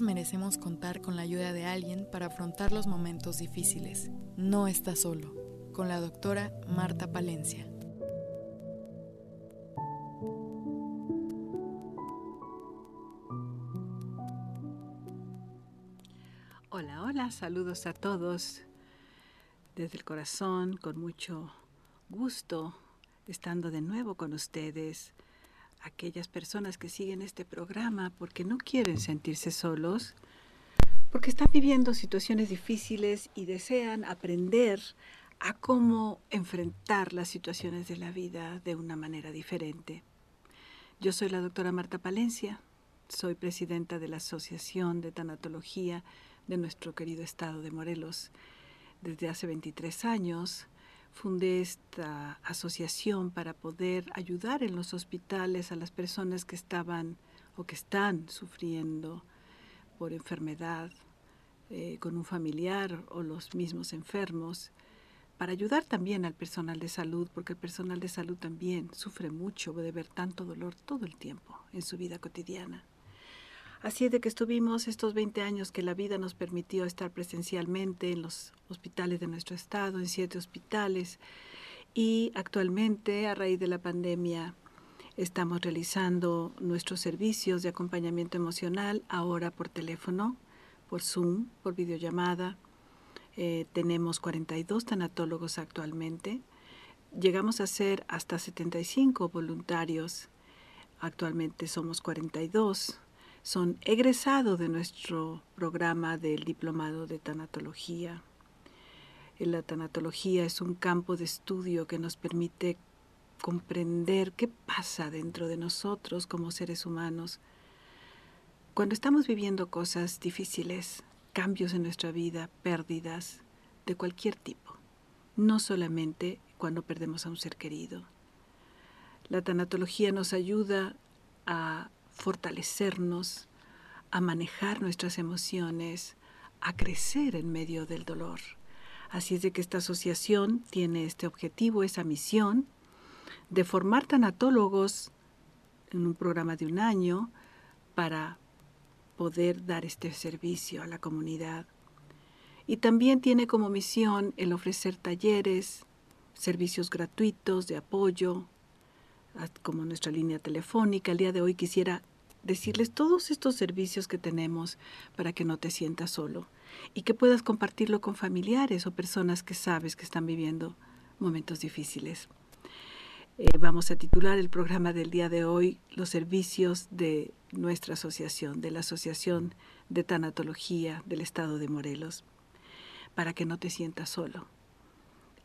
Merecemos contar con la ayuda de alguien para afrontar los momentos difíciles. No está solo. Con la doctora Marta Palencia. Hola, hola, saludos a todos desde el corazón, con mucho gusto, estando de nuevo con ustedes aquellas personas que siguen este programa porque no quieren sentirse solos, porque están viviendo situaciones difíciles y desean aprender a cómo enfrentar las situaciones de la vida de una manera diferente. Yo soy la doctora Marta Palencia, soy presidenta de la Asociación de Tanatología de nuestro querido estado de Morelos desde hace 23 años fundé esta asociación para poder ayudar en los hospitales a las personas que estaban o que están sufriendo por enfermedad eh, con un familiar o los mismos enfermos, para ayudar también al personal de salud, porque el personal de salud también sufre mucho de ver tanto dolor todo el tiempo en su vida cotidiana. Así de que estuvimos estos 20 años que la vida nos permitió estar presencialmente en los hospitales de nuestro estado, en siete hospitales, y actualmente, a raíz de la pandemia, estamos realizando nuestros servicios de acompañamiento emocional ahora por teléfono, por Zoom, por videollamada. Eh, tenemos 42 tanatólogos actualmente. Llegamos a ser hasta 75 voluntarios. Actualmente somos 42 son egresados de nuestro programa del diplomado de tanatología. La tanatología es un campo de estudio que nos permite comprender qué pasa dentro de nosotros como seres humanos cuando estamos viviendo cosas difíciles, cambios en nuestra vida, pérdidas de cualquier tipo, no solamente cuando perdemos a un ser querido. La tanatología nos ayuda a fortalecernos, a manejar nuestras emociones, a crecer en medio del dolor. Así es de que esta asociación tiene este objetivo, esa misión, de formar tanatólogos en un programa de un año para poder dar este servicio a la comunidad. Y también tiene como misión el ofrecer talleres, servicios gratuitos de apoyo, como nuestra línea telefónica. El día de hoy quisiera decirles todos estos servicios que tenemos para que no te sientas solo y que puedas compartirlo con familiares o personas que sabes que están viviendo momentos difíciles. Eh, vamos a titular el programa del día de hoy Los servicios de nuestra asociación, de la Asociación de Tanatología del Estado de Morelos, para que no te sientas solo.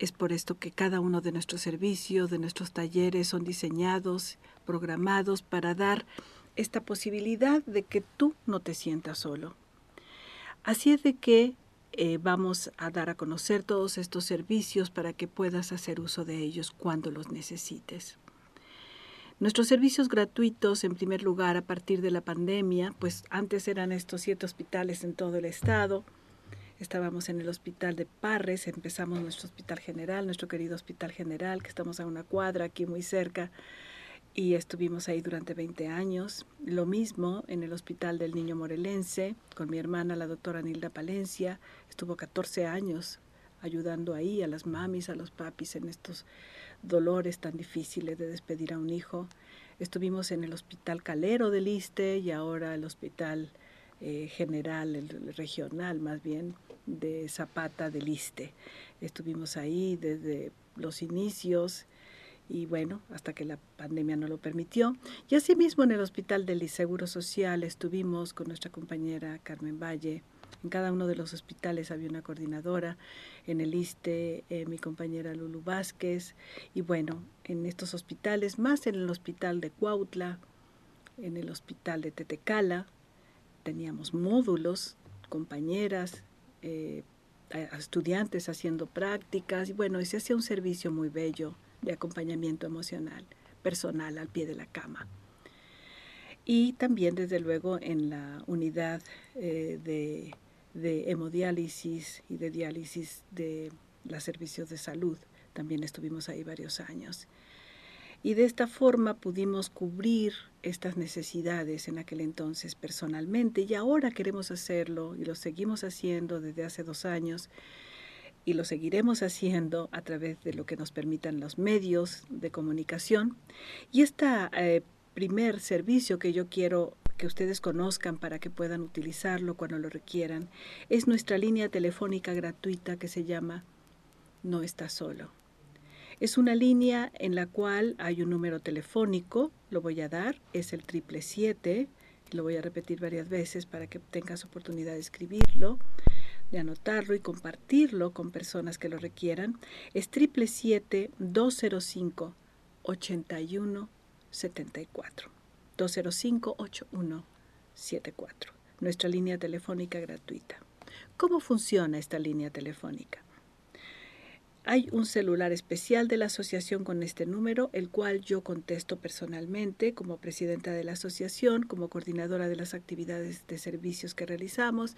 Es por esto que cada uno de nuestros servicios, de nuestros talleres son diseñados, programados para dar esta posibilidad de que tú no te sientas solo. Así es de que eh, vamos a dar a conocer todos estos servicios para que puedas hacer uso de ellos cuando los necesites. Nuestros servicios gratuitos, en primer lugar, a partir de la pandemia, pues antes eran estos siete hospitales en todo el estado, estábamos en el hospital de Parres, empezamos nuestro hospital general, nuestro querido hospital general, que estamos a una cuadra aquí muy cerca, y estuvimos ahí durante 20 años. Lo mismo en el Hospital del Niño Morelense, con mi hermana, la doctora Nilda Palencia, estuvo 14 años ayudando ahí a las mamis, a los papis en estos dolores tan difíciles de despedir a un hijo. Estuvimos en el Hospital Calero del Iste y ahora el Hospital eh, General, el regional más bien, de Zapata del Iste. Estuvimos ahí desde los inicios y bueno, hasta que la pandemia no lo permitió. Y asimismo en el Hospital del Seguro Social estuvimos con nuestra compañera Carmen Valle. En cada uno de los hospitales había una coordinadora, en el ISTE eh, mi compañera Lulu Vázquez, y bueno, en estos hospitales, más en el hospital de Cuautla, en el hospital de Tetecala, teníamos módulos, compañeras, eh, estudiantes haciendo prácticas, y bueno, y se hacía un servicio muy bello de acompañamiento emocional personal al pie de la cama. Y también, desde luego, en la unidad eh, de, de hemodiálisis y de diálisis de los servicios de salud. También estuvimos ahí varios años. Y de esta forma pudimos cubrir estas necesidades en aquel entonces personalmente y ahora queremos hacerlo y lo seguimos haciendo desde hace dos años y lo seguiremos haciendo a través de lo que nos permitan los medios de comunicación. Y este primer servicio que yo quiero que ustedes conozcan para que puedan utilizarlo cuando lo requieran es nuestra línea telefónica gratuita que se llama No está solo. Es una línea en la cual hay un número telefónico, lo voy a dar, es el triple siete, lo voy a repetir varias veces para que tengas oportunidad de escribirlo de anotarlo y compartirlo con personas que lo requieran, es 777-205-8174. 205-8174. Nuestra línea telefónica gratuita. ¿Cómo funciona esta línea telefónica? Hay un celular especial de la asociación con este número, el cual yo contesto personalmente como presidenta de la asociación, como coordinadora de las actividades de servicios que realizamos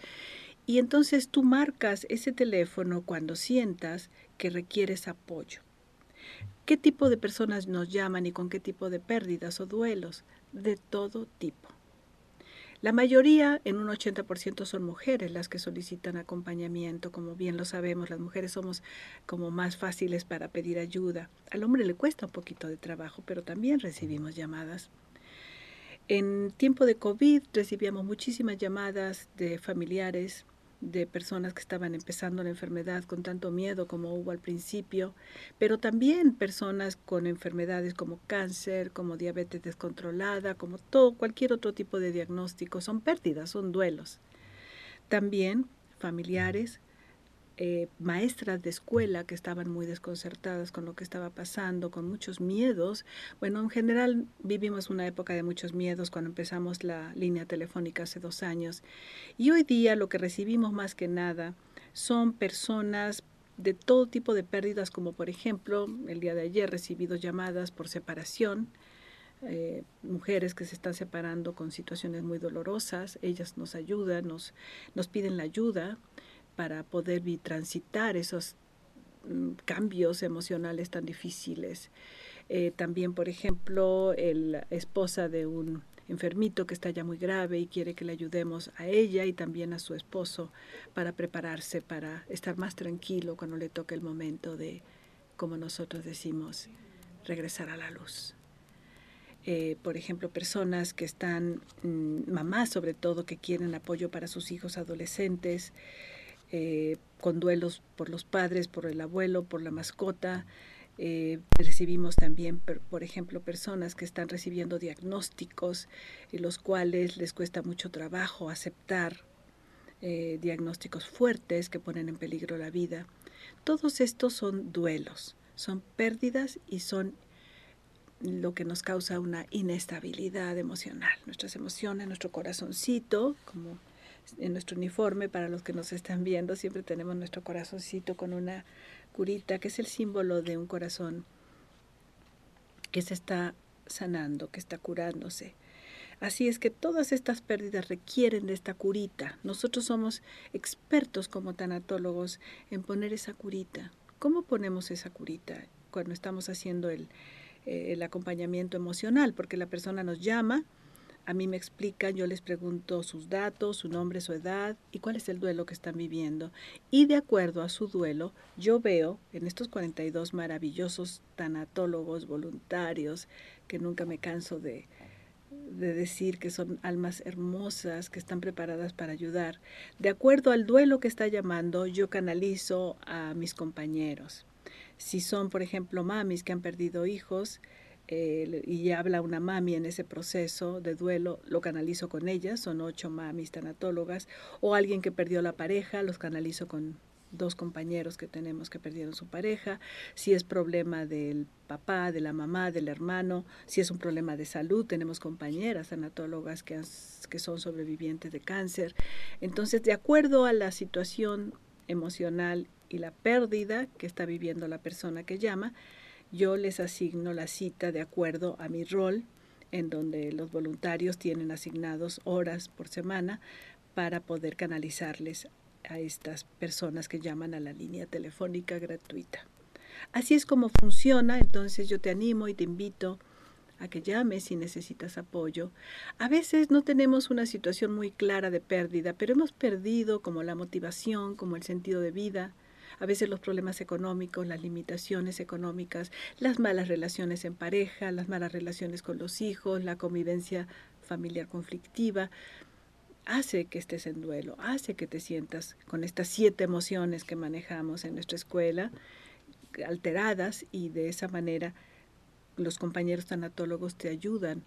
y entonces tú marcas ese teléfono cuando sientas que requieres apoyo. ¿Qué tipo de personas nos llaman y con qué tipo de pérdidas o duelos? De todo tipo. La mayoría, en un 80%, son mujeres las que solicitan acompañamiento. Como bien lo sabemos, las mujeres somos como más fáciles para pedir ayuda. Al hombre le cuesta un poquito de trabajo, pero también recibimos llamadas. En tiempo de COVID recibíamos muchísimas llamadas de familiares de personas que estaban empezando la enfermedad con tanto miedo como hubo al principio, pero también personas con enfermedades como cáncer, como diabetes descontrolada, como todo cualquier otro tipo de diagnóstico, son pérdidas, son duelos. También familiares eh, maestras de escuela que estaban muy desconcertadas con lo que estaba pasando, con muchos miedos. Bueno, en general vivimos una época de muchos miedos cuando empezamos la línea telefónica hace dos años. Y hoy día lo que recibimos más que nada son personas de todo tipo de pérdidas, como por ejemplo, el día de ayer recibido llamadas por separación, eh, mujeres que se están separando con situaciones muy dolorosas, ellas nos ayudan, nos, nos piden la ayuda para poder transitar esos mm, cambios emocionales tan difíciles. Eh, también, por ejemplo, la esposa de un enfermito que está ya muy grave y quiere que le ayudemos a ella y también a su esposo para prepararse, para estar más tranquilo cuando le toque el momento de, como nosotros decimos, regresar a la luz. Eh, por ejemplo, personas que están, mm, mamás sobre todo, que quieren apoyo para sus hijos adolescentes, eh, con duelos por los padres, por el abuelo, por la mascota. Eh, recibimos también, por, ejemplo, personas que están recibiendo diagnósticos en los cuales les cuesta mucho trabajo aceptar eh, diagnósticos fuertes que ponen en peligro la vida. Todos estos son duelos, son pérdidas y son lo que nos causa una inestabilidad emocional. Nuestras emociones, nuestro corazoncito, como en nuestro uniforme, para los que nos están viendo, siempre tenemos nuestro corazoncito con una curita, que es el símbolo de un corazón que se está sanando, que está curándose. Así es que todas estas pérdidas requieren de esta curita. Nosotros somos expertos como tanatólogos en poner esa curita. ¿Cómo ponemos esa curita cuando estamos haciendo el, eh, el acompañamiento emocional? Porque la persona nos llama, a mí me explican, yo les pregunto sus datos, su nombre, su edad y cuál es el duelo que están viviendo. Y de acuerdo a su duelo, yo veo en estos 42 maravillosos tanatólogos voluntarios, que nunca me canso de, de decir que son almas hermosas, que están preparadas para ayudar. De acuerdo al duelo que está llamando, yo canalizo a mis compañeros. Si son, por ejemplo, mamis que han perdido hijos, y habla una mami en ese proceso de duelo, lo canalizo con ella, son ocho mamis tanatólogas, o alguien que perdió la pareja, los canalizo con dos compañeros que tenemos que perdieron su pareja, si es problema del papá, de la mamá, del hermano, si es un problema de salud, tenemos compañeras tanatólogas que, que son sobrevivientes de cáncer. Entonces, de acuerdo a la situación emocional y la pérdida que está viviendo la persona que llama, yo les asigno la cita de acuerdo a mi rol, en donde los voluntarios tienen asignados horas por semana para poder canalizarles a estas personas que llaman a la línea telefónica gratuita. Así es como funciona, entonces yo te animo y te invito a que llames si necesitas apoyo. A veces no tenemos una situación muy clara de pérdida, pero hemos perdido como la motivación, como el sentido de vida. A veces los problemas económicos, las limitaciones económicas, las malas relaciones en pareja, las malas relaciones con los hijos, la convivencia familiar conflictiva, hace que estés en duelo, hace que te sientas con estas siete emociones que manejamos en nuestra escuela, alteradas y de esa manera los compañeros tanatólogos te ayudan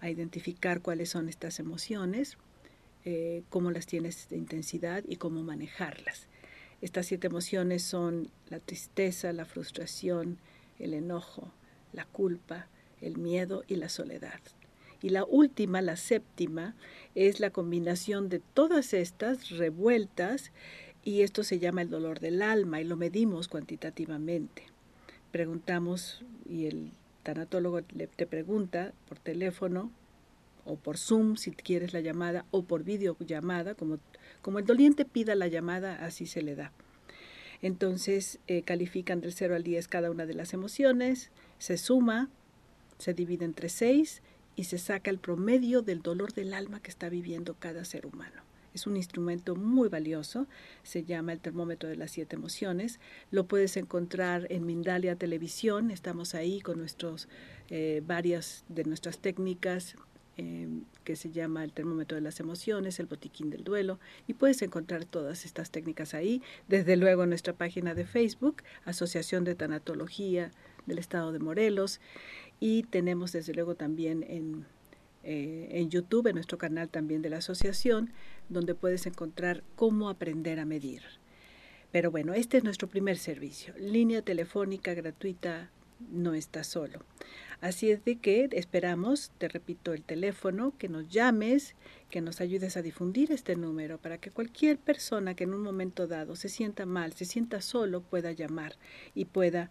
a identificar cuáles son estas emociones, eh, cómo las tienes de intensidad y cómo manejarlas. Estas siete emociones son la tristeza, la frustración, el enojo, la culpa, el miedo y la soledad. Y la última, la séptima, es la combinación de todas estas revueltas y esto se llama el dolor del alma y lo medimos cuantitativamente. Preguntamos y el tanatólogo te pregunta por teléfono o por Zoom si quieres la llamada o por videollamada, como, como el doliente pida la llamada, así se le da. Entonces eh, califican del 0 al 10 cada una de las emociones, se suma, se divide entre 6 y se saca el promedio del dolor del alma que está viviendo cada ser humano. Es un instrumento muy valioso, se llama el termómetro de las siete emociones. Lo puedes encontrar en Mindalia Televisión, estamos ahí con nuestros, eh, varias de nuestras técnicas em, que se llama el termómetro de las emociones, el botiquín del duelo, y puedes encontrar todas estas técnicas ahí. Desde luego en nuestra página de Facebook, Asociación de Tanatología del Estado de Morelos, y tenemos desde luego también en eh, en YouTube, en nuestro canal también de la asociación, donde puedes encontrar cómo aprender a medir. Pero bueno, este es nuestro primer servicio. Línea telefónica gratuita no está solo. Así es de que esperamos, te repito el teléfono, que nos llames, que nos ayudes a difundir este número para que cualquier persona que en un momento dado se sienta mal, se sienta solo, pueda llamar y pueda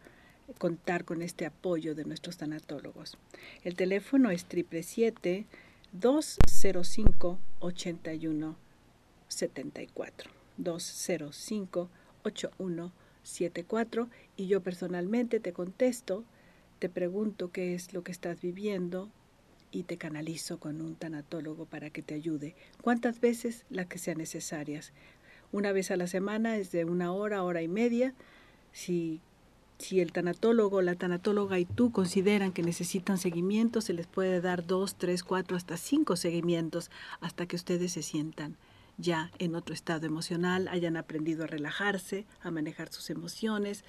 contar con este apoyo de nuestros tanatólogos. El teléfono es 777-205-8174. 205-8174 y yo personalmente te contesto, te pregunto qué es lo que estás viviendo y te canalizo con un tanatólogo para que te ayude. ¿Cuántas veces? Las que sean necesarias. Una vez a la semana es de una hora, hora y media. Si si el tanatólogo, la tanatóloga y tú consideran que necesitan seguimiento, se les puede dar dos, tres, cuatro, hasta cinco seguimientos hasta que ustedes se sientan ya en otro estado emocional, hayan aprendido a relajarse, a manejar sus emociones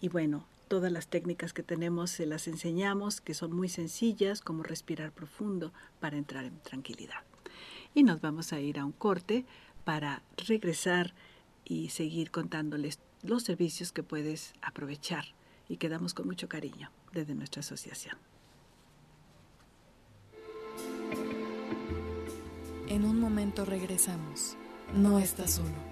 y bueno, todas las técnicas que tenemos se las enseñamos, que son muy sencillas, como respirar profundo para entrar en tranquilidad. Y nos vamos a ir a un corte para regresar y seguir contándoles los servicios que puedes aprovechar y que damos con mucho cariño desde nuestra asociación. En un momento regresamos. No estás solo.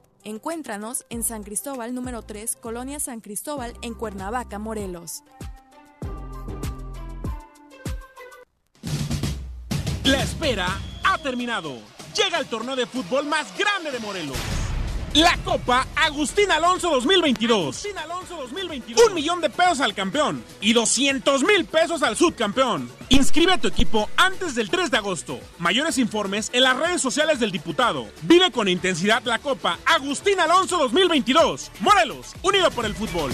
Encuéntranos en San Cristóbal número 3, Colonia San Cristóbal, en Cuernavaca, Morelos. La espera ha terminado. Llega el torneo de fútbol más grande de Morelos. La Copa Agustín Alonso 2022. Un millón de pesos al campeón y 200 mil pesos al subcampeón. Inscribe a tu equipo antes del 3 de agosto. Mayores informes en las redes sociales del diputado. Vive con intensidad la Copa Agustín Alonso 2022. Morelos, unido por el fútbol.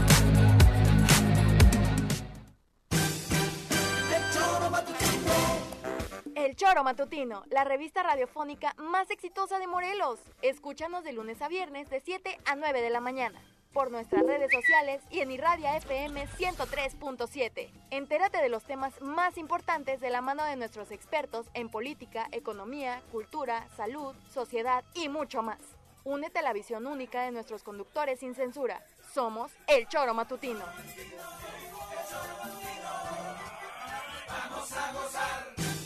Choro Matutino, la revista radiofónica más exitosa de Morelos. Escúchanos de lunes a viernes de 7 a 9 de la mañana. Por nuestras redes sociales y en Irradia FM 103.7. Entérate de los temas más importantes de la mano de nuestros expertos en política, economía, cultura, salud, sociedad y mucho más. Únete a la visión única de nuestros conductores sin censura. Somos El Choro Matutino. Vamos a gozar.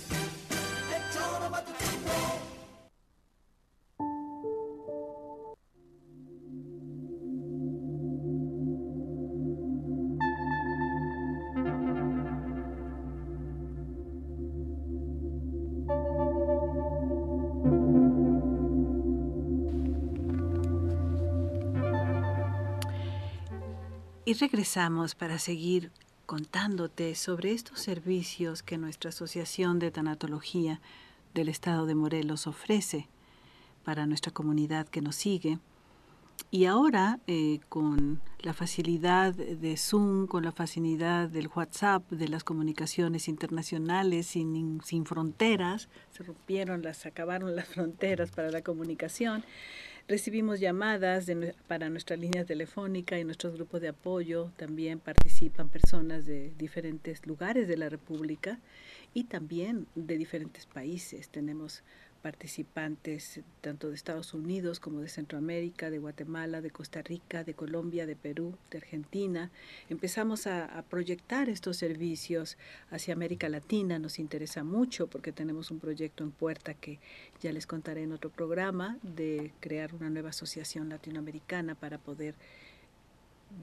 Y regresamos para seguir contándote sobre estos servicios que nuestra Asociación de Tanatología del Estado de Morelos ofrece para nuestra comunidad que nos sigue. Y ahora, eh, con la facilidad de Zoom, con la facilidad del WhatsApp, de las comunicaciones internacionales sin, sin fronteras, se rompieron las, acabaron las fronteras para la comunicación, Recibimos llamadas para nuestra línea telefónica y nuestros grupos de apoyo. También participan personas de diferentes lugares de la República y también de diferentes países. Tenemos participantes tanto de Estados Unidos como de Centroamérica, de Guatemala, de Costa Rica, de Colombia, de Perú, de Argentina. Empezamos a, proyectar estos servicios hacia América Latina. Nos interesa mucho porque tenemos un proyecto en puerta que ya les contaré en otro programa de crear una nueva asociación latinoamericana para poder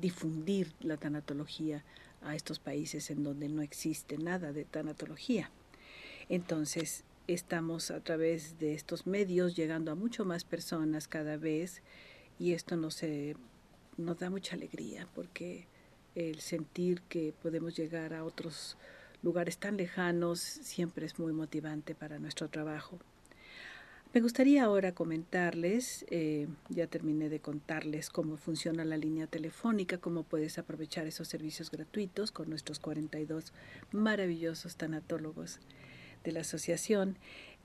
difundir la tanatología a estos países en donde no existe nada de tanatología. Entonces, estamos a través de estos medios llegando a mucho más personas cada vez y esto nos, nos da mucha alegría porque el sentir que podemos llegar a otros lugares tan lejanos siempre es muy motivante para nuestro trabajo. Me gustaría ahora comentarles, eh, ya terminé de contarles cómo funciona la línea telefónica, cómo puedes aprovechar esos servicios gratuitos con nuestros 42 maravillosos tanatólogos de la asociación,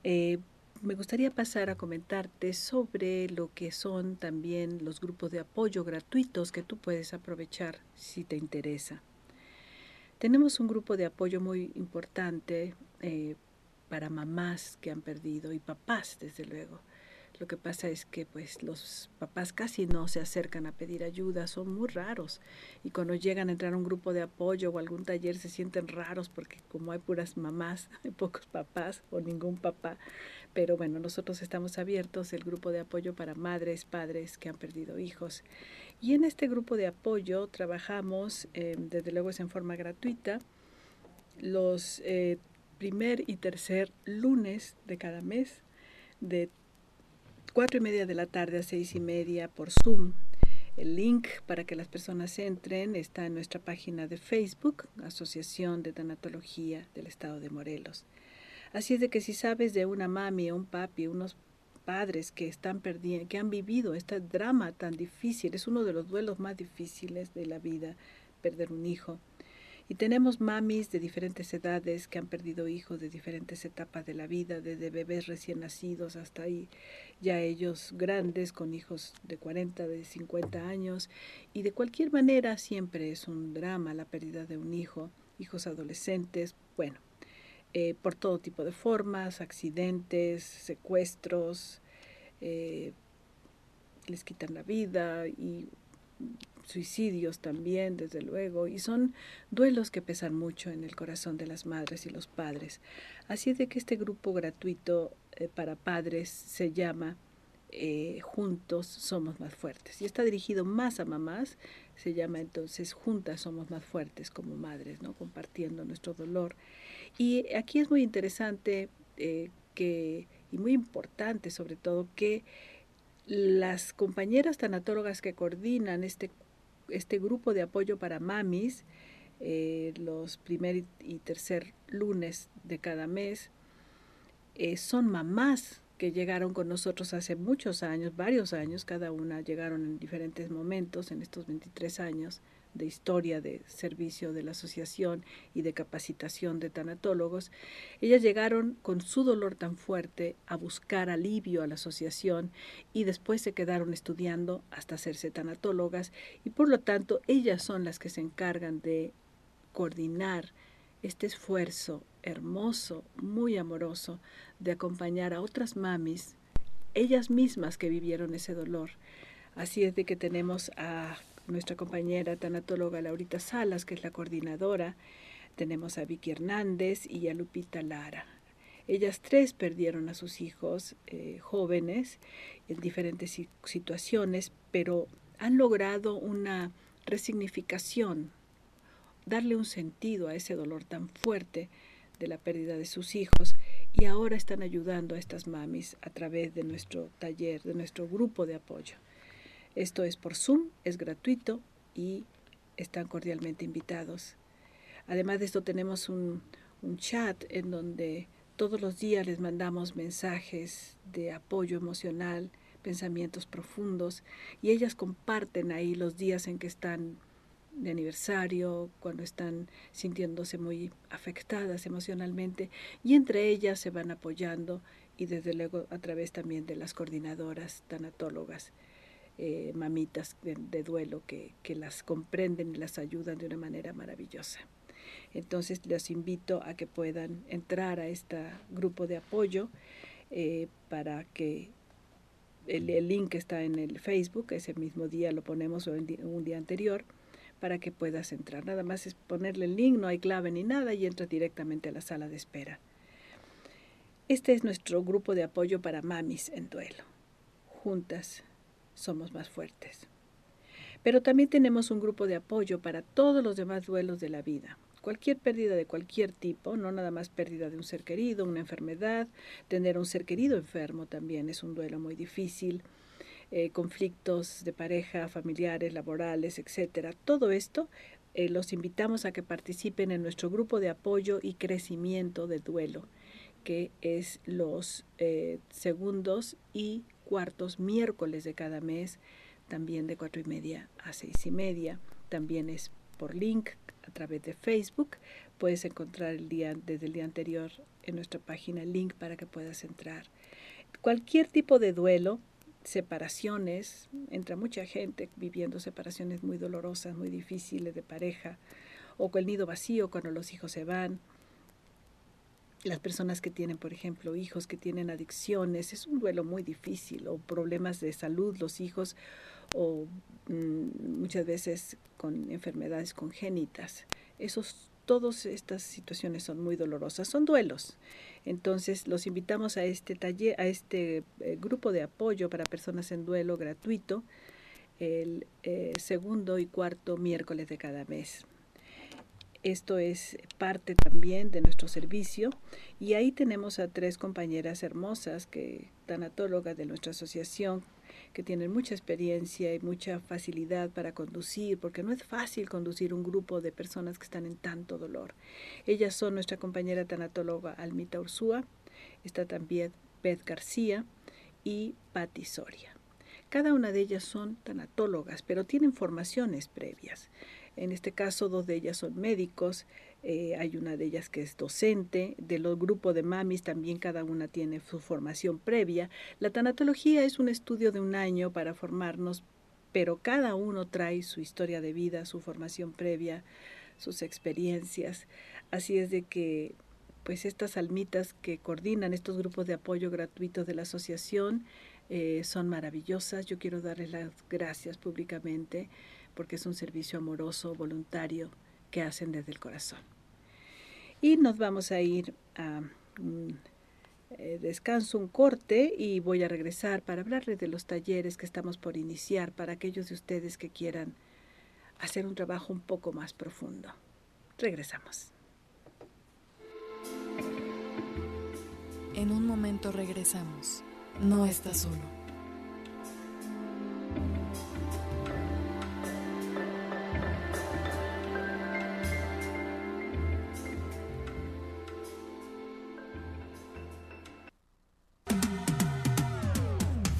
eh, me gustaría pasar a comentarte sobre lo que son también los grupos de apoyo gratuitos que tú puedes aprovechar si te interesa. Tenemos un grupo de apoyo muy importante eh, para mamás que han perdido y papás, desde luego. Lo que pasa es que pues los papás casi no se acercan a pedir ayuda, son muy raros y cuando llegan a entrar un grupo de apoyo o algún taller se sienten raros porque como hay puras mamás, hay pocos papás o ningún papá. Pero bueno, nosotros estamos abiertos, el grupo de apoyo para madres, padres que han perdido hijos. Y en este grupo de apoyo trabajamos, eh, desde luego es en forma gratuita, los eh, primer y tercer lunes de cada mes de cuatro y media de la tarde a seis y media por Zoom. El link para que las personas entren está en nuestra página de Facebook, Asociación de Tanatología del Estado de Morelos. Así es de que si sabes de una mami un papi, unos padres que están perdiendo, que han vivido este drama tan difícil, es uno de los duelos más difíciles de la vida, perder un hijo. Y tenemos mamis de diferentes edades que han perdido hijos de diferentes etapas de la vida, desde bebés recién nacidos hasta ahí, ya ellos grandes con hijos de 40, de 50 años. Y de cualquier manera siempre es un drama la pérdida de un hijo, hijos adolescentes. Bueno, eh, por todo tipo de formas, accidentes, secuestros, eh, les quitan la vida y suicidios también, desde luego, y son duelos que pesan mucho en el corazón de las madres y los padres. Así es de que este grupo gratuito eh, para padres se llama eh, Juntos Somos Más Fuertes y está dirigido más a mamás, se llama entonces Juntas Somos Más Fuertes como madres, ¿no? compartiendo nuestro dolor. Y aquí es muy interesante eh, que, y muy importante sobre todo que las compañeras tanatólogas que coordinan este este grupo de apoyo para mamis eh, los primer y tercer lunes de cada mes. Eh, son mamás que llegaron con nosotros hace muchos años, varios años, cada una llegaron en diferentes momentos en estos 23 años de historia de servicio de la asociación y de capacitación de tanatólogos, ellas llegaron con su dolor tan fuerte a buscar alivio a la asociación y después se quedaron estudiando hasta hacerse tanatólogas y por lo tanto ellas son las que se encargan de coordinar este esfuerzo hermoso, muy amoroso, de acompañar a otras mamis, ellas mismas que vivieron ese dolor. Así es de que tenemos a nuestra compañera tanatóloga Laurita Salas, que es la coordinadora. Tenemos a Vicky Hernández y a Lupita Lara. Ellas tres perdieron a sus hijos eh, jóvenes en diferentes situaciones, pero han logrado una resignificación, darle un sentido a ese dolor tan fuerte de la pérdida de sus hijos y ahora están ayudando a estas mamis a través de nuestro taller, de nuestro grupo de apoyo. Esto es por Zoom, es gratuito y están cordialmente invitados. Además de esto tenemos un, chat en donde todos los días les mandamos mensajes de apoyo emocional, pensamientos profundos y ellas comparten ahí los días en que están de aniversario, cuando están sintiéndose muy afectadas emocionalmente y entre ellas se van apoyando y desde luego a través también de las coordinadoras tanatólogas. Eh, mamitas de, duelo que, las comprenden y las ayudan de una manera maravillosa. Entonces les invito a que puedan entrar a este grupo de apoyo eh, para que el, link está en el Facebook, ese mismo día lo ponemos o un día anterior, para que puedas entrar. Nada más es ponerle el link, no hay clave ni nada y entras directamente a la sala de espera. Este es nuestro grupo de apoyo para mamis en duelo. Juntas somos más fuertes. Pero también tenemos un grupo de apoyo para todos los demás duelos de la vida. Cualquier pérdida de cualquier tipo, no nada más pérdida de un ser querido, una enfermedad, tener un ser querido enfermo también es un duelo muy difícil, eh, conflictos de pareja, familiares, laborales, etcétera. Todo esto eh, los invitamos a que participen en nuestro grupo de apoyo y crecimiento de duelo, que es los eh, segundos y cuartos miércoles de cada mes, también de cuatro y media a seis y media. También es por link a través de Facebook. Puedes encontrar el día, desde el día anterior en nuestra página el link para que puedas entrar. Cualquier tipo de duelo, separaciones, entra mucha gente viviendo separaciones muy dolorosas, muy difíciles de pareja, o con el nido vacío cuando los hijos se van, las personas que tienen, por ejemplo, hijos que tienen adicciones, es un duelo muy difícil, o problemas de salud, los hijos, o mm, muchas veces con enfermedades congénitas. Esos, todas estas situaciones son muy dolorosas, son duelos. Entonces los invitamos a este taller, a este eh, grupo de apoyo para personas en duelo gratuito el eh, segundo y cuarto miércoles de cada mes. Esto es parte también de nuestro servicio y ahí tenemos a tres compañeras hermosas que tanatólogas de nuestra asociación que tienen mucha experiencia y mucha facilidad para conducir, porque no es fácil conducir un grupo de personas que están en tanto dolor. Ellas son nuestra compañera tanatóloga Almita Ursúa, está también Beth García y Patti Soria. Cada una de ellas son tanatólogas, pero tienen formaciones previas. En este caso, dos de ellas son médicos, eh, hay una de ellas que es docente, de los grupos de mamis también cada una tiene su formación previa. La tanatología es un estudio de un año para formarnos, pero cada uno trae su historia de vida, su formación previa, sus experiencias. Así es de que pues estas almitas que coordinan estos grupos de apoyo gratuitos de la asociación eh, son maravillosas. Yo quiero darles las gracias públicamente porque es un servicio amoroso, voluntario, que hacen desde el corazón. Y nos vamos a ir a un eh, descanso, un corte, y voy a regresar para hablarles de los talleres que estamos por iniciar para aquellos de ustedes que quieran hacer un trabajo un poco más profundo. Regresamos. En un momento regresamos. No estás solo.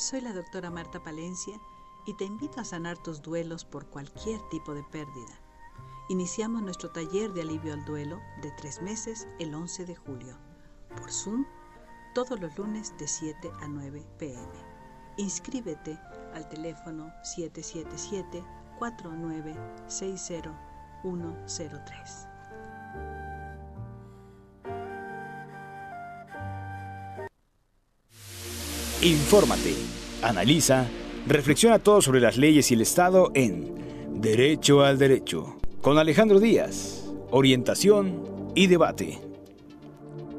Soy la doctora Marta Palencia y te invito a sanar tus duelos por cualquier tipo de pérdida. Iniciamos nuestro taller de alivio al duelo de tres meses el 11 de julio, por Zoom, todos los lunes de 7 a 9 pm. Inscríbete al teléfono 777 4960 Infórmate, analiza, reflexiona todo sobre las leyes y el Estado en Derecho al Derecho, con Alejandro Díaz, orientación y debate.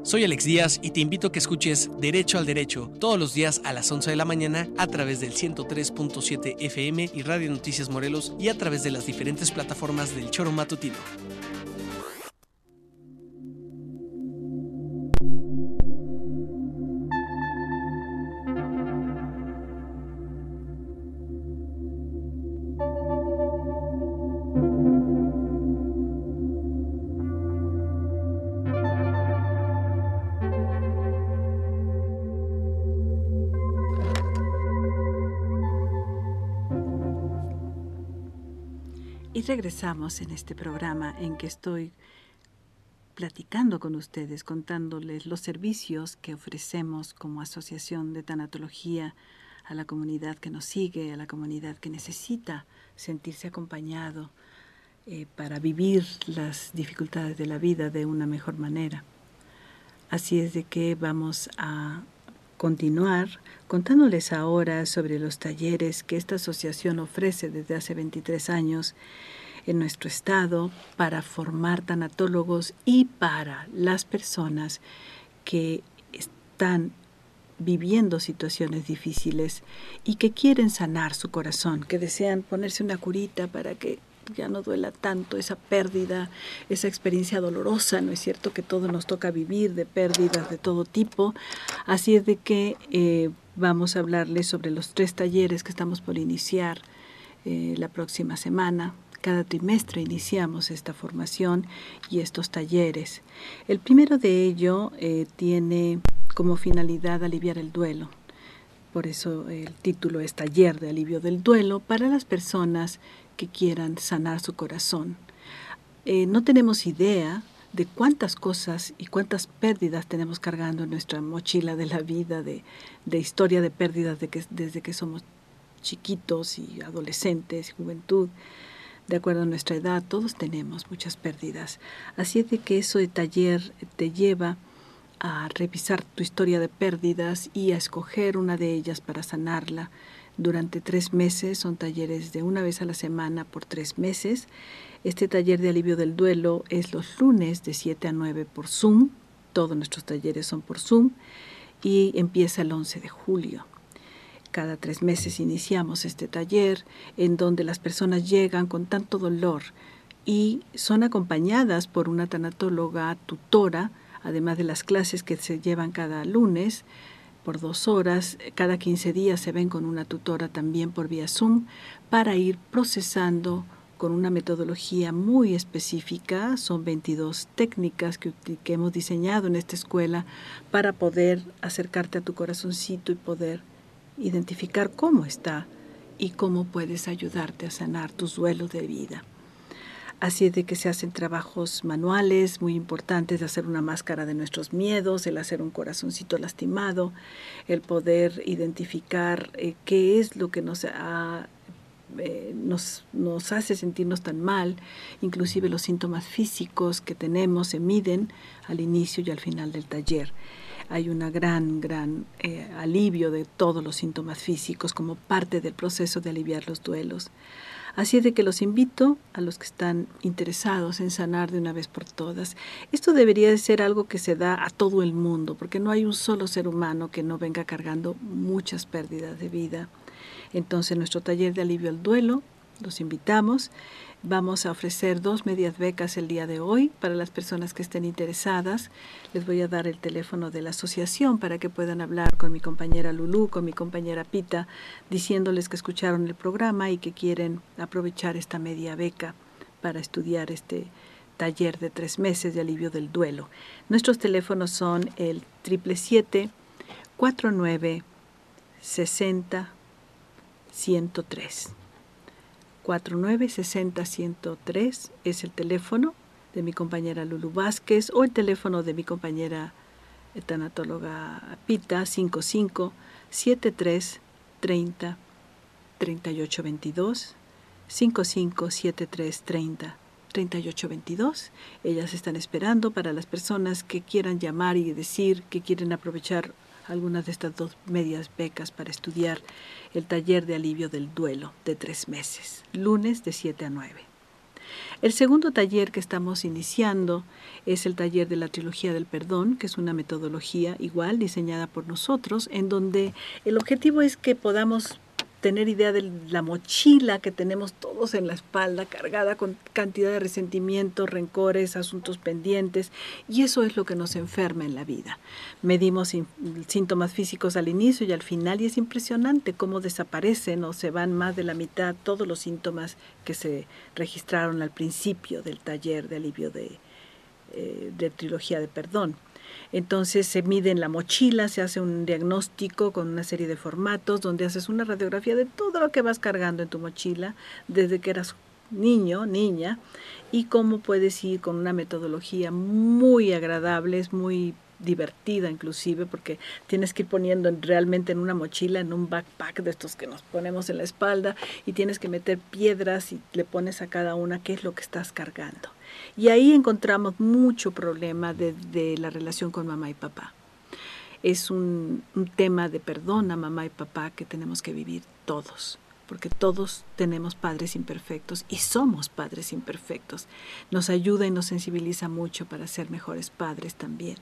Soy Alex Díaz y te invito a que escuches Derecho al Derecho todos los días a las 11 de la mañana a través del 103.7 FM y Radio Noticias Morelos y a través de las diferentes plataformas del Choro Matutino. Regresamos en este programa en que estoy platicando con ustedes, contándoles los servicios que ofrecemos como Asociación de Tanatología a la comunidad que nos sigue, a la comunidad que necesita sentirse acompañado eh, para vivir las dificultades de la vida de una mejor manera. Así es de que vamos a continuar contándoles ahora sobre los talleres que esta asociación ofrece desde hace 23 años en nuestro estado para formar tanatólogos y para las personas que están viviendo situaciones difíciles y que quieren sanar su corazón, que desean ponerse una curita para que ya no duela tanto esa pérdida, esa experiencia dolorosa, ¿no es cierto? Que todo nos toca vivir de pérdidas de todo tipo. Así es de que eh, vamos a hablarles sobre los tres talleres que estamos por iniciar eh, la próxima semana. Cada trimestre iniciamos esta formación y estos talleres. El primero de ello eh, tiene como finalidad aliviar el duelo. Por eso el título es Taller de Alivio del Duelo para las personas que quieran sanar su corazón. Eh, no tenemos idea de cuántas cosas y cuántas pérdidas tenemos cargando en nuestra mochila de la vida, de, historia de pérdidas desde que somos chiquitos y adolescentes, juventud. De acuerdo a nuestra edad, todos tenemos muchas pérdidas. Así es de que eso de taller te lleva a revisar tu historia de pérdidas y a escoger una de ellas para sanarla durante tres meses, son talleres de una vez a la semana por tres meses. Este taller de alivio del duelo es los lunes de 7 a 9 por Zoom, todos nuestros talleres son por Zoom y empieza el 11 de julio. Cada tres meses iniciamos este taller en donde las personas llegan con tanto dolor y son acompañadas por una tanatóloga tutora, además de las clases que se llevan cada lunes por dos horas. Cada 15 días se ven con una tutora también por vía Zoom para ir procesando con una metodología muy específica. Son 22 técnicas que, que, hemos diseñado en esta escuela para poder acercarte a tu corazoncito y poder identificar cómo está y cómo puedes ayudarte a sanar tus duelos de vida. Así es de que se hacen trabajos manuales muy importantes, de hacer una máscara de nuestros miedos, el hacer un corazoncito lastimado, el poder identificar eh, qué es lo que eh, nos hace sentirnos tan mal, inclusive los síntomas físicos que tenemos se miden al inicio y al final del taller hay un gran, gran eh, alivio de todos los síntomas físicos como parte del proceso de aliviar los duelos. Así de que los invito a los que están interesados en sanar de una vez por todas. Esto debería de ser algo que se da a todo el mundo, porque no hay un solo ser humano que no venga cargando muchas pérdidas de vida. Entonces, nuestro taller de alivio al duelo, los invitamos. Vamos a ofrecer dos medias becas el día de hoy para las personas que estén interesadas. Les voy a dar el teléfono de la asociación para que puedan hablar con mi compañera Lulú, con mi compañera Pita, diciéndoles que escucharon el programa y que quieren aprovechar esta media beca para estudiar este taller de tres meses de alivio del duelo. Nuestros teléfonos son el 777 49 60 103. 4960-103 es el teléfono de mi compañera Lulu Vázquez o el teléfono de mi compañera tanatóloga Pita 55 73 30 38 22 55 73 30 38 22 ellas están esperando para las personas que quieran llamar y decir que quieren aprovechar algunas de estas dos medias becas para estudiar el taller de alivio del duelo de tres meses, lunes de 7 a 9. El segundo taller que estamos iniciando es el taller de la trilogía del perdón, que es una metodología igual diseñada por nosotros, en donde el objetivo es que podamos tener idea de la mochila que tenemos todos en la espalda, cargada con cantidad de resentimientos, rencores, asuntos pendientes, y eso es lo que nos enferma en la vida. Medimos síntomas físicos al inicio y al final, y es impresionante cómo desaparecen o se van más de la mitad todos los síntomas que se registraron al principio del taller de alivio de, eh, de trilogía de perdón. Entonces se mide en la mochila, se hace un diagnóstico con una serie de formatos donde haces una radiografía de todo lo que vas cargando en tu mochila desde que eras niño, niña, y cómo puedes ir con una metodología muy agradable, es muy divertida inclusive porque tienes que ir poniendo realmente en una mochila, en un backpack de estos que nos ponemos en la espalda y tienes que meter piedras y le pones a cada una qué es lo que estás cargando. Y ahí encontramos mucho problema de, la relación con mamá y papá. Es un, un tema de perdón a mamá y papá que tenemos que vivir todos porque todos tenemos padres imperfectos y somos padres imperfectos. Nos ayuda y nos sensibiliza mucho para ser mejores padres también.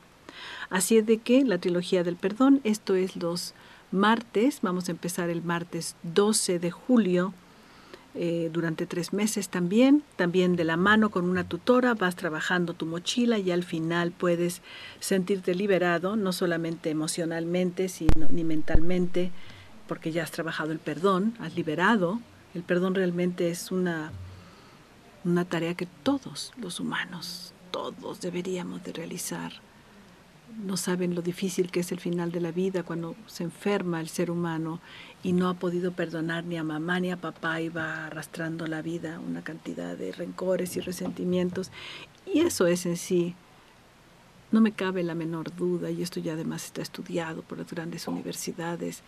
Así es de que la trilogía del perdón, esto es los martes, vamos a empezar el martes 12 de julio eh, durante tres meses también, también de la mano con una tutora, vas trabajando tu mochila y al final puedes sentirte liberado, no solamente emocionalmente, sino ni mentalmente, porque ya has trabajado el perdón, has liberado. El perdón realmente es una, una tarea que todos los humanos, todos deberíamos de realizar no saben lo difícil que es el final de la vida cuando se enferma el ser humano y no ha podido perdonar ni a mamá ni a papá y va arrastrando la vida una cantidad de rencores y resentimientos. Y eso es en sí, no me cabe la menor duda, y esto ya además está estudiado por las grandes universidades,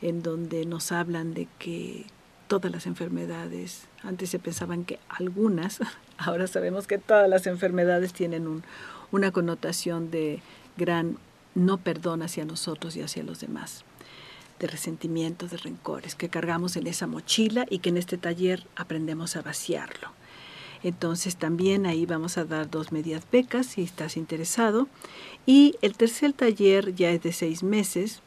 en donde nos hablan de que todas las enfermedades, antes se pensaban que algunas, ahora sabemos que todas las enfermedades tienen un, una connotación de gran no perdón hacia nosotros y hacia los demás. de resentimientos, de rencores que cargamos en esa mochila y que en este taller aprendemos a vaciarlo. Entonces también ahí vamos a dar dos medias becas si estás interesado. Y el tercer taller ya es de seis meses,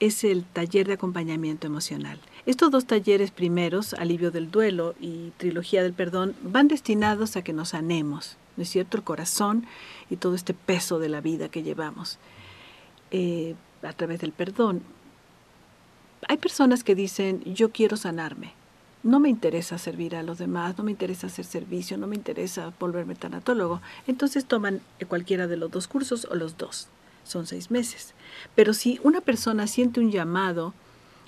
es el taller de acompañamiento emocional. Estos dos talleres primeros, Alivio del Duelo y Trilogía del Perdón, van destinados a que nos sanemos, ¿no es cierto? El corazón y todo este peso de la vida que llevamos eh, a través del perdón. Hay personas que dicen, yo quiero sanarme, no me interesa servir a los demás, no me interesa hacer servicio, no me interesa volverme tanatólogo. Entonces toman cualquiera de los dos cursos o los dos. Son seis meses. Pero si una persona siente un llamado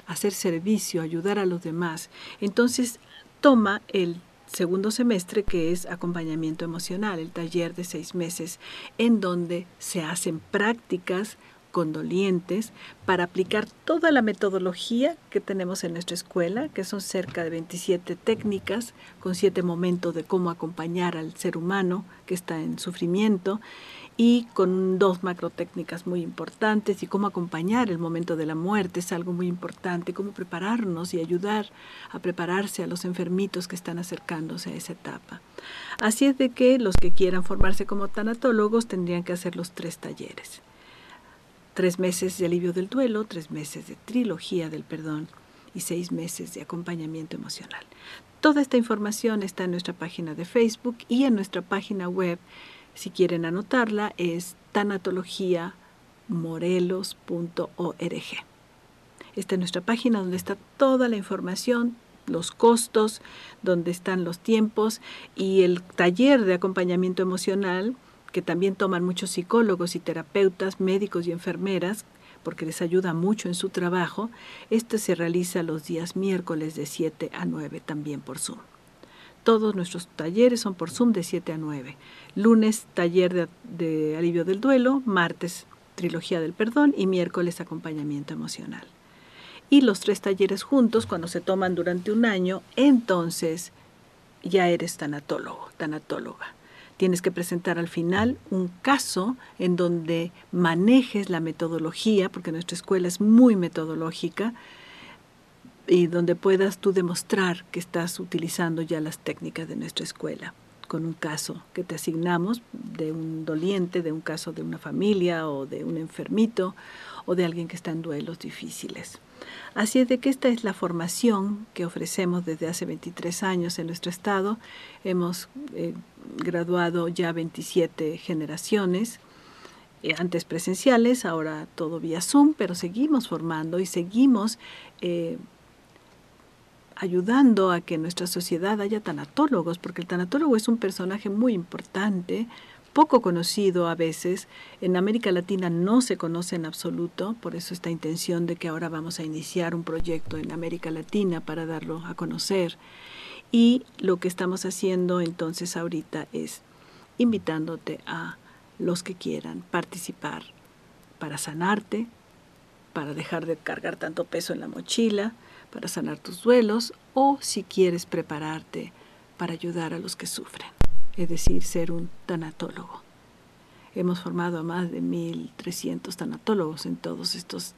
a hacer servicio, ayudar a los demás, entonces toma el segundo semestre que es acompañamiento emocional, el taller de seis meses, en donde se hacen prácticas condolientes para aplicar toda la metodología que tenemos en nuestra escuela, que son cerca de 27 técnicas con siete momentos de cómo acompañar al ser humano que está en sufrimiento y con dos macro técnicas muy importantes y cómo acompañar el momento de la muerte es algo muy importante, cómo prepararnos y ayudar a prepararse a los enfermitos que están acercándose a esa etapa. Así es de que los que quieran formarse como tanatólogos tendrían que hacer los tres talleres tres meses de alivio del duelo, tres meses de trilogía del perdón y seis meses de acompañamiento emocional. Toda esta información está en nuestra página de Facebook y en nuestra página web. Si quieren anotarla, es tanatologiamorelos.org. Esta es nuestra página donde está toda la información, los costos, donde están los tiempos y el taller de acompañamiento emocional que también toman muchos psicólogos y terapeutas, médicos y enfermeras, porque les ayuda mucho en su trabajo. Este se realiza los días miércoles de 7 a 9 también por Zoom. Todos nuestros talleres son por Zoom de 7 a 9. Lunes, taller de, de alivio del duelo, martes, trilogía del perdón y miércoles, acompañamiento emocional. Y los tres talleres juntos, cuando se toman durante un año, entonces ya eres tanatólogo, tanatóloga. Tienes que presentar al final un caso en donde manejes la metodología, porque nuestra escuela es muy metodológica, y donde puedas tú demostrar que estás utilizando ya las técnicas de nuestra escuela con un caso que te asignamos de un doliente, de un caso de una familia o de un enfermito o de alguien que está en duelos difíciles. Así es de que esta es la formación que ofrecemos desde hace 23 años en nuestro estado. Hemos eh, graduado ya 27 generaciones, eh, antes presenciales, ahora todo vía Zoom, pero seguimos formando y seguimos eh, ayudando a que en nuestra sociedad haya tanatólogos, porque el tanatólogo es un personaje muy importante, poco conocido a veces. En América Latina no se conoce en absoluto, por eso esta intención de que ahora vamos a iniciar un proyecto en América Latina para darlo a conocer. Y lo que estamos haciendo entonces ahorita es invitándote a los que quieran participar para sanarte, para dejar de cargar tanto peso en la mochila, para sanar tus duelos o si quieres prepararte para ayudar a los que sufren es decir, ser un tanatólogo. Hemos formado a más de 1.300 tanatólogos en todos estos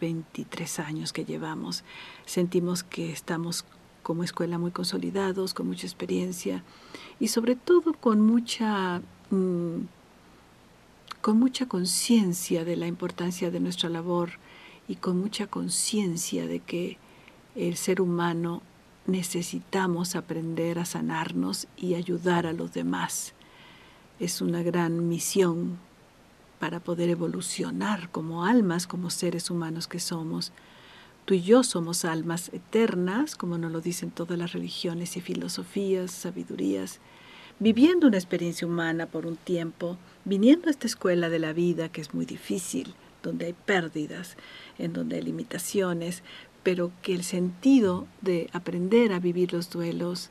23 eh, años que llevamos. Sentimos que estamos como escuela muy consolidados, con mucha experiencia y sobre todo con mucha, mm, con mucha conciencia de la importancia de nuestra labor y con mucha conciencia de que el ser humano necesitamos aprender a sanarnos y ayudar a los demás. Es una gran misión para poder evolucionar como almas, como seres humanos que somos. Tú y yo somos almas eternas, como nos lo dicen todas las religiones y filosofías, sabidurías, viviendo una experiencia humana por un tiempo, viniendo a esta escuela de la vida que es muy difícil, donde hay pérdidas, en donde hay limitaciones, pero que el sentido de aprender a vivir los duelos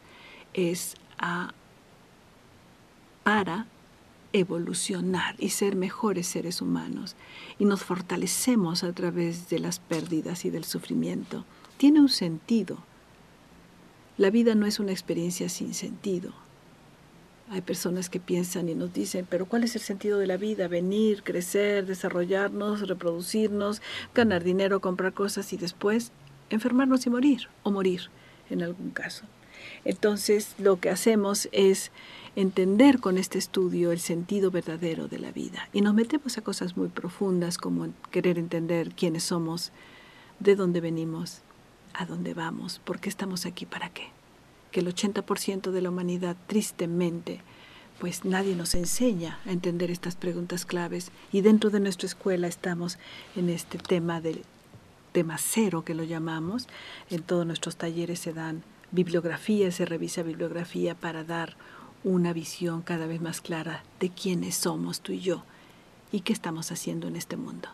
es para evolucionar y ser mejores seres humanos. Y nos fortalecemos a través de las pérdidas y del sufrimiento. Tiene un sentido. La vida no es una experiencia sin sentido. Hay personas que piensan y nos dicen, pero ¿cuál es el sentido de la vida? Venir, crecer, desarrollarnos, reproducirnos, ganar dinero, comprar cosas y después enfermarnos y morir, o morir en algún caso. Entonces, lo que hacemos es entender con este estudio el sentido verdadero de la vida. Y nos metemos a cosas muy profundas como querer entender quiénes somos, de dónde venimos, a dónde vamos, por qué estamos aquí, para qué. Que el 80% de la humanidad, tristemente, pues nadie nos enseña a entender estas preguntas claves y dentro de nuestra escuela estamos en este tema del tema cero que lo llamamos. En todos nuestros talleres se dan bibliografía, se revisa bibliografía para dar una visión cada vez más clara de quiénes somos tú y yo y qué estamos haciendo en este mundo,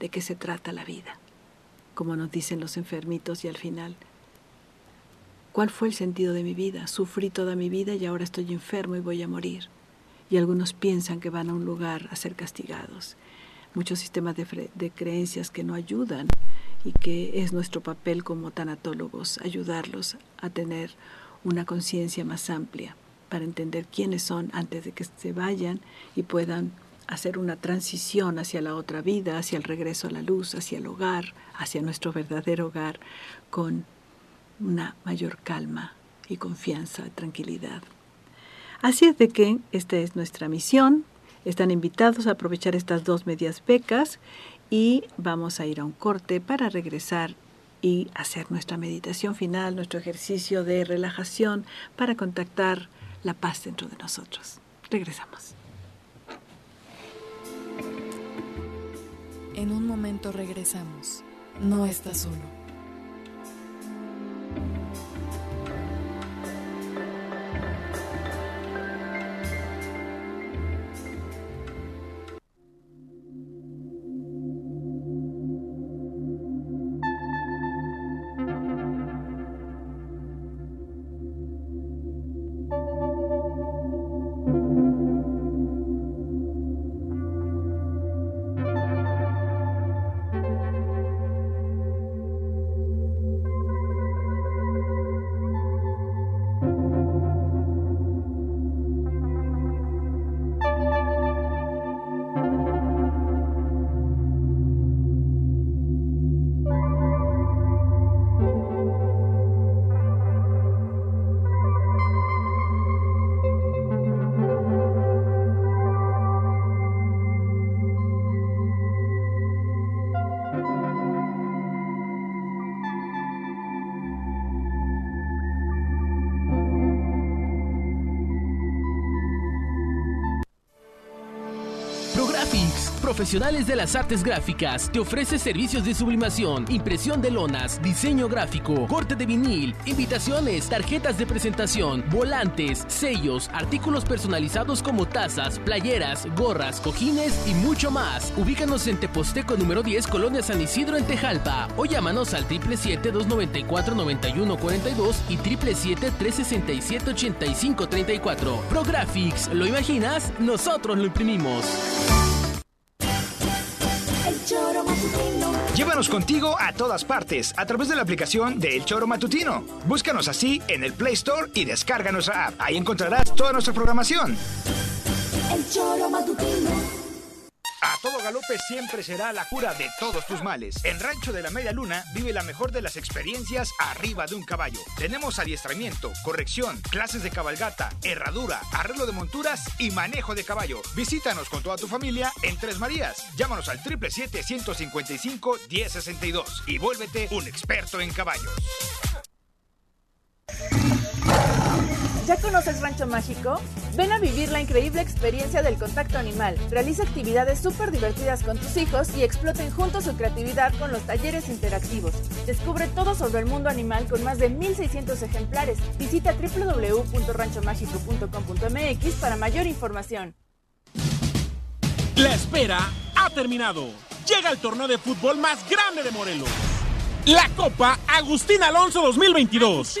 de qué se trata la vida, como nos dicen los enfermitos y al final, ¿cuál fue el sentido de mi vida? Sufrí toda mi vida y ahora estoy enfermo y voy a morir. Y algunos piensan que van a un lugar a ser castigados. Muchos sistemas de, de creencias que no ayudan y que es nuestro papel como tanatólogos ayudarlos a tener una conciencia más amplia para entender quiénes son antes de que se vayan y puedan hacer una transición hacia la otra vida, hacia el regreso a la luz, hacia el hogar, hacia nuestro verdadero hogar, con una mayor calma y confianza, tranquilidad. Así es de que esta es nuestra misión. Están invitados a aprovechar estas dos medias becas y vamos a ir a un corte para regresar y hacer nuestra meditación final, nuestro ejercicio de relajación para contactar la paz dentro de nosotros. Regresamos. En un momento regresamos. No estás solo. Profesionales de las Artes Gráficas te ofrece servicios de sublimación, impresión de lonas, diseño gráfico, corte de vinil, invitaciones, tarjetas de presentación, volantes, sellos, artículos personalizados como tazas, playeras, gorras, cojines y mucho más. Ubícanos en Teposteco número 10, Colonia San Isidro en Tejalpa o llámanos al 777-294-9142 y 777-367-8534. ProGraphics, ¿lo imaginas? Nosotros lo imprimimos. Llévanos contigo a todas partes a través de la aplicación de El Choro Matutino. Búscanos así en el Play Store y descarga nuestra app. Ahí encontrarás toda nuestra programación. El Choro Matutino. A todo galope siempre será la cura de todos tus males. En Rancho de la Media Luna vive la mejor de las experiencias arriba de un caballo. Tenemos adiestramiento, corrección, clases de cabalgata, herradura, arreglo de monturas y manejo de caballo. Visítanos con toda tu familia en Tres Marías. Llámanos al 777-155-1062 y vuélvete un experto en caballos. ¿Ya conoces Rancho Mágico? Ven a vivir la increíble experiencia del contacto animal. Realiza actividades súper divertidas con tus hijos y exploten juntos su creatividad con los talleres interactivos. Descubre todo sobre el mundo animal con más de 1600 ejemplares. Visita www.ranchomágico.com.mx para mayor información. La espera ha terminado. Llega el torneo de fútbol más grande de Morelos la Copa Agustín Alonso 2022.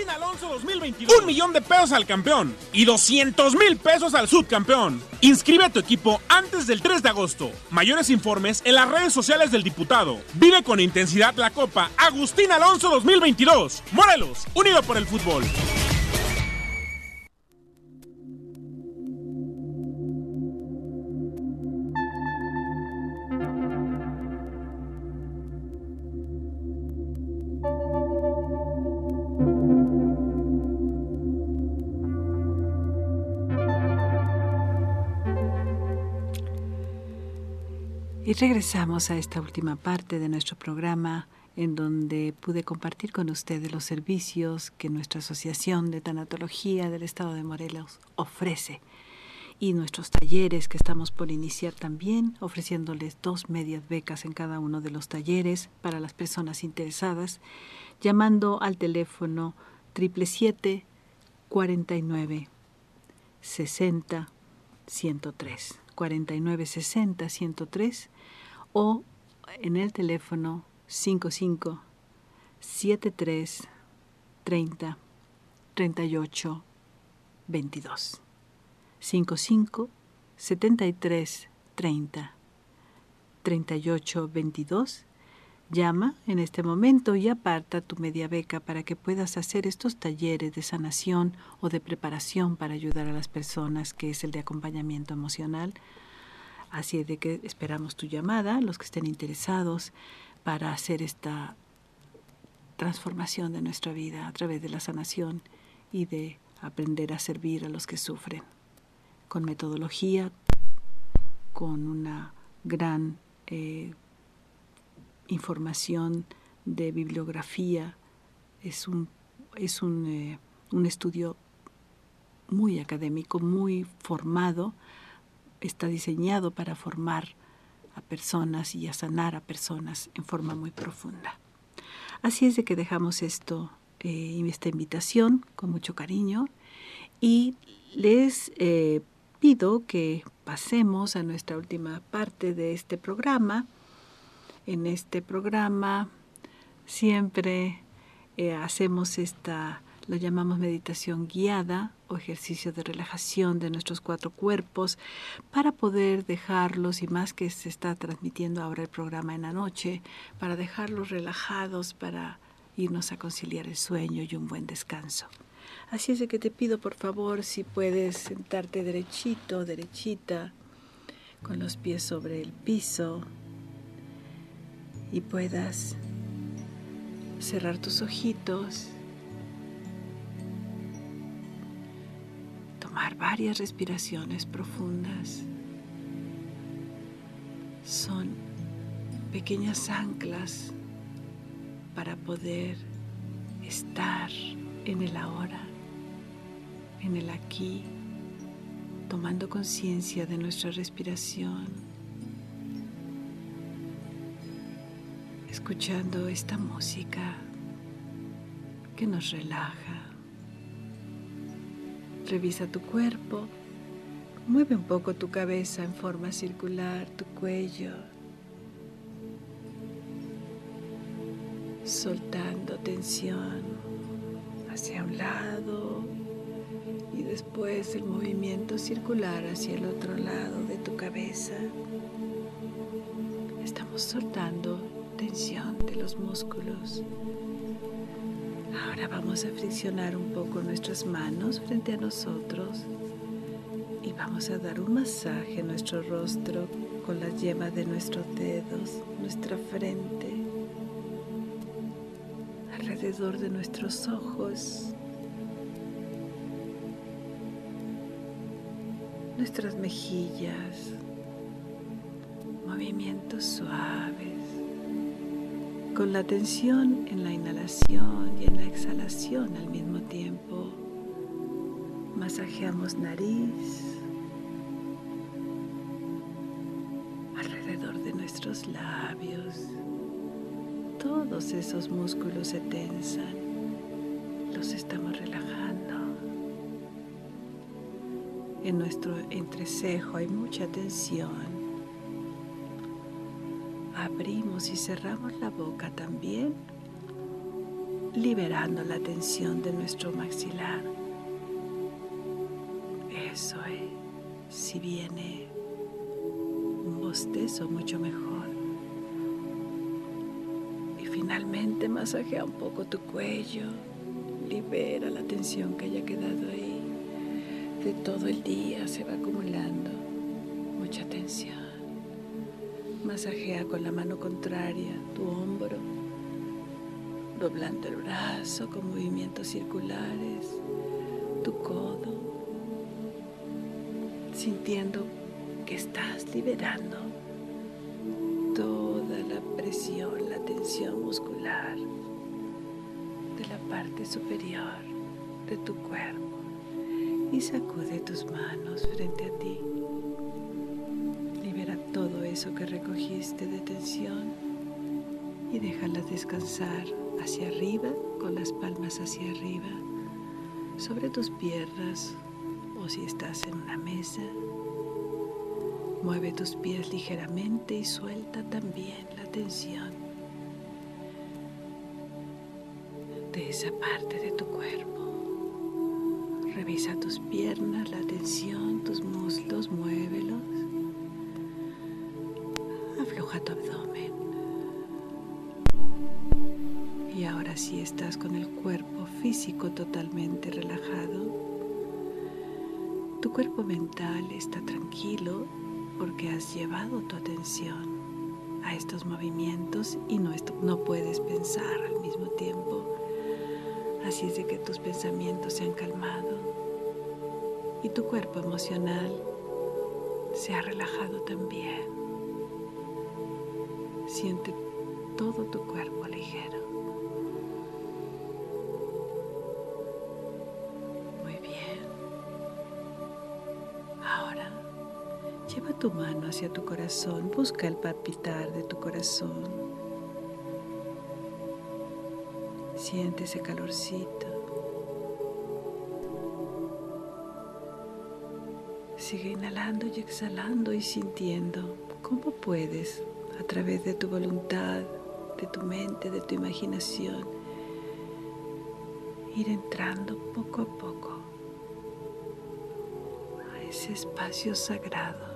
Un millón de pesos al campeón y 200 mil pesos al subcampeón. Inscribe a tu equipo antes del 3 de agosto. Mayores informes en las redes sociales del diputado. Vive con intensidad la Copa Agustín Alonso 2022. Morelos, unido por el fútbol. Regresamos a esta última parte de nuestro programa en donde pude compartir con ustedes los servicios que nuestra Asociación de Tanatología del Estado de Morelos ofrece y nuestros talleres que estamos por iniciar también, ofreciéndoles dos medias becas en cada uno de los talleres para las personas interesadas, llamando al teléfono 777 49 60 103 49 60 103 o en el teléfono 55 73 30 38 22 55 73 30 38 22 Llama en este momento y aparta tu media beca para que puedas hacer estos talleres de sanación o de preparación para ayudar a las personas, que es el de acompañamiento emocional. Así de que esperamos tu llamada, los que estén interesados para hacer esta transformación de nuestra vida a través de la sanación y de aprender a servir a los que sufren, con metodología, con una gran eh, información de bibliografía. Es un, es un, eh, un estudio muy académico, muy formado, está diseñado para formar a personas y a sanar a personas en forma muy profunda. Así es de que dejamos esto, eh, esta invitación con mucho cariño y les eh, pido que pasemos a nuestra última parte de este programa. En este programa siempre eh, hacemos esta lo llamamos meditación guiada o ejercicio de relajación de nuestros cuatro cuerpos para poder dejarlos, y más que se está transmitiendo ahora el programa en la noche, para dejarlos relajados, para irnos a conciliar el sueño y un buen descanso. Así es de que te pido por favor si puedes sentarte derechito, derechita, con los pies sobre el piso y puedas cerrar tus ojitos tomar varias respiraciones profundas. Son pequeñas anclas para poder estar en el ahora, en el aquí, tomando conciencia de nuestra respiración, escuchando esta música que nos relaja. Revisa tu cuerpo. Mueve un poco tu cabeza en forma circular, tu cuello. Soltando tensión hacia un lado y después el movimiento circular hacia el otro lado de tu cabeza. Estamos soltando tensión de los músculos Ahora vamos a friccionar un poco nuestras manos frente a nosotros y vamos a dar un masaje a nuestro rostro con las yemas de nuestros dedos, nuestra frente, alrededor de nuestros ojos, nuestras mejillas, movimientos suaves con la atención en la inhalación y en la exhalación al mismo tiempo. Masajeamos nariz, alrededor de nuestros labios. Todos esos músculos se tensan, los estamos relajando. En nuestro entrecejo hay mucha tensión y cerramos la boca también, liberando la tensión de nuestro maxilar. Eso es, si viene un bostezo mucho mejor. Y finalmente masajea un poco tu cuello, libera la tensión que haya quedado ahí. De todo el día se va acumulando mucha tensión. Masajea con la mano contraria tu hombro, doblando el brazo con movimientos circulares, tu codo, sintiendo que estás liberando toda la presión, la tensión muscular de la parte superior de tu cuerpo y sacude tus manos frente a ti. Eso que recogiste de tensión y déjalas descansar hacia arriba, con las palmas hacia arriba, sobre tus piernas o si estás en una mesa. Mueve tus pies ligeramente y suelta también la tensión de esa parte de tu cuerpo. Revisa tus piernas, la tensión, tus muslos, muévelos. Afloja tu abdomen. Y ahora sí estás con el cuerpo físico totalmente relajado. Tu cuerpo mental está tranquilo porque has llevado tu atención a estos movimientos y no, no puedes pensar al mismo tiempo. Así es de que tus pensamientos se han calmado y tu cuerpo emocional se ha relajado también. Siente todo tu cuerpo ligero. Muy bien. Ahora lleva tu mano hacia tu corazón, busca el palpitar de tu corazón. Siente ese calorcito. Sigue inhalando y exhalando y sintiendo cómo puedes, a través de tu voluntad, de tu mente, de tu imaginación, ir entrando poco a poco a ese espacio sagrado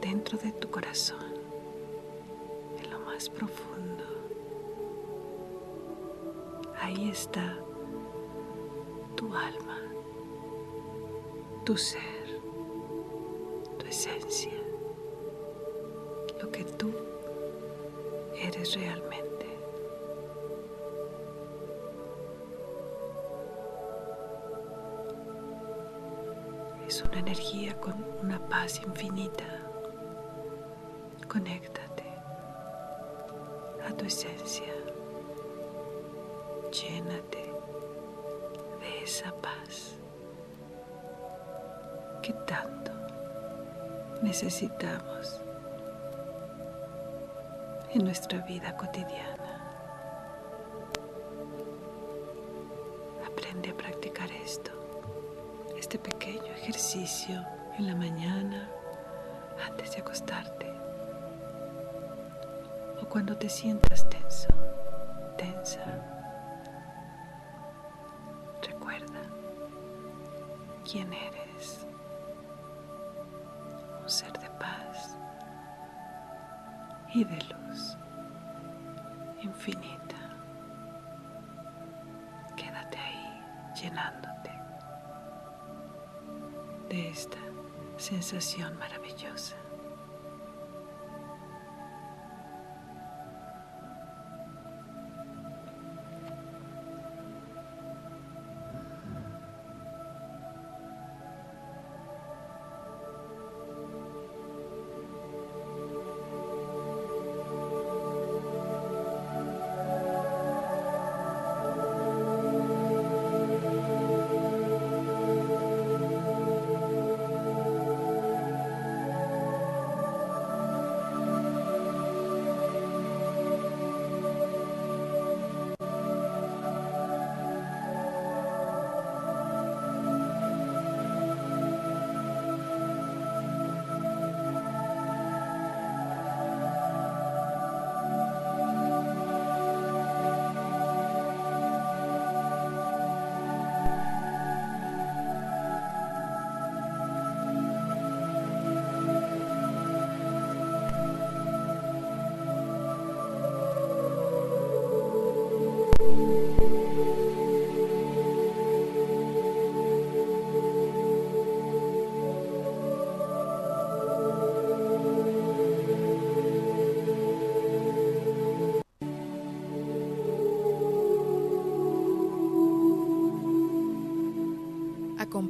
dentro de tu corazón, en lo más profundo. Ahí está tu alma, tu ser, tu esencia, que tú eres realmente. Es una energía con una paz infinita. Conéctate a tu esencia llénate de esa paz que tanto necesitamos en nuestra vida cotidiana. Aprende a practicar esto, este pequeño ejercicio en la mañana antes de acostarte o cuando te sientas tenso, tensa. quién eres. Y de luz infinita. Quédate ahí llenándote de esta sensación maravillosa.